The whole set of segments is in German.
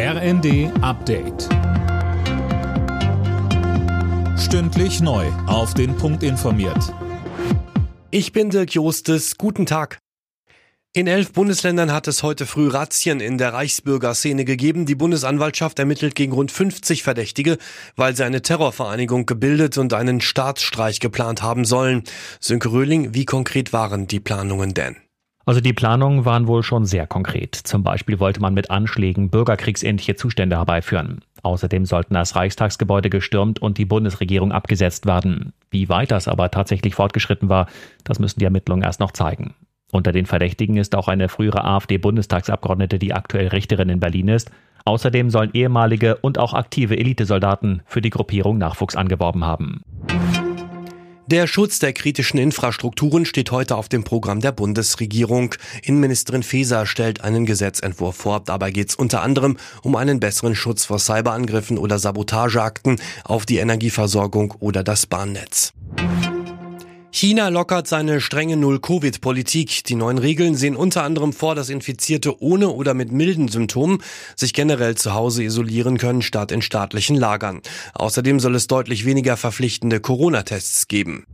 RND Update. Stündlich neu. Auf den Punkt informiert. Ich bin Dirk Jostes. Guten Tag. In elf Bundesländern hat es heute früh Razzien in der Reichsbürgerszene gegeben. Die Bundesanwaltschaft ermittelt gegen rund 50 Verdächtige, weil sie eine Terrorvereinigung gebildet und einen Staatsstreich geplant haben sollen. Sönke Röhling, wie konkret waren die Planungen denn? Also die Planungen waren wohl schon sehr konkret. Zum Beispiel wollte man mit Anschlägen bürgerkriegsähnliche Zustände herbeiführen. Außerdem sollten das Reichstagsgebäude gestürmt und die Bundesregierung abgesetzt werden. Wie weit das aber tatsächlich fortgeschritten war, das müssen die Ermittlungen erst noch zeigen. Unter den Verdächtigen ist auch eine frühere AfD-Bundestagsabgeordnete, die aktuell Richterin in Berlin ist. Außerdem sollen ehemalige und auch aktive Elitesoldaten für die Gruppierung Nachwuchs angeworben haben. Der Schutz der kritischen Infrastrukturen steht heute auf dem Programm der Bundesregierung. Innenministerin Faeser stellt einen Gesetzentwurf vor. Dabei geht es unter anderem um einen besseren Schutz vor Cyberangriffen oder Sabotageakten auf die Energieversorgung oder das Bahnnetz. China lockert seine strenge Null-Covid-Politik. Die neuen Regeln sehen unter anderem vor, dass Infizierte ohne oder mit milden Symptomen sich generell zu Hause isolieren können, statt in staatlichen Lagern. Außerdem soll es deutlich weniger verpflichtende Corona-Tests geben.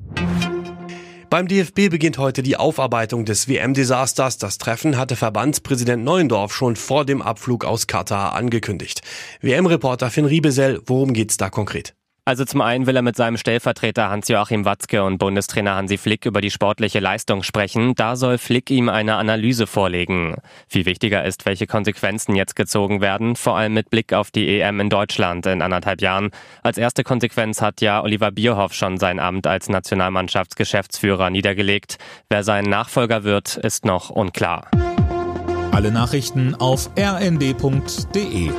Beim DFB beginnt heute die Aufarbeitung des WM-Desasters. Das Treffen hatte Verbandspräsident Neuendorf schon vor dem Abflug aus Katar angekündigt. WM-Reporter Finn Riebesell, worum geht's da konkret? Also zum einen will er mit seinem Stellvertreter Hans-Joachim Watzke und Bundestrainer Hansi Flick über die sportliche Leistung sprechen. Da soll Flick ihm eine Analyse vorlegen. Viel wichtiger ist, welche Konsequenzen jetzt gezogen werden, vor allem mit Blick auf die EM in Deutschland in anderthalb Jahren. Als erste Konsequenz hat ja Oliver Bierhoff schon sein Amt als Nationalmannschaftsgeschäftsführer niedergelegt. Wer sein Nachfolger wird, ist noch unklar. Alle Nachrichten auf rnd.de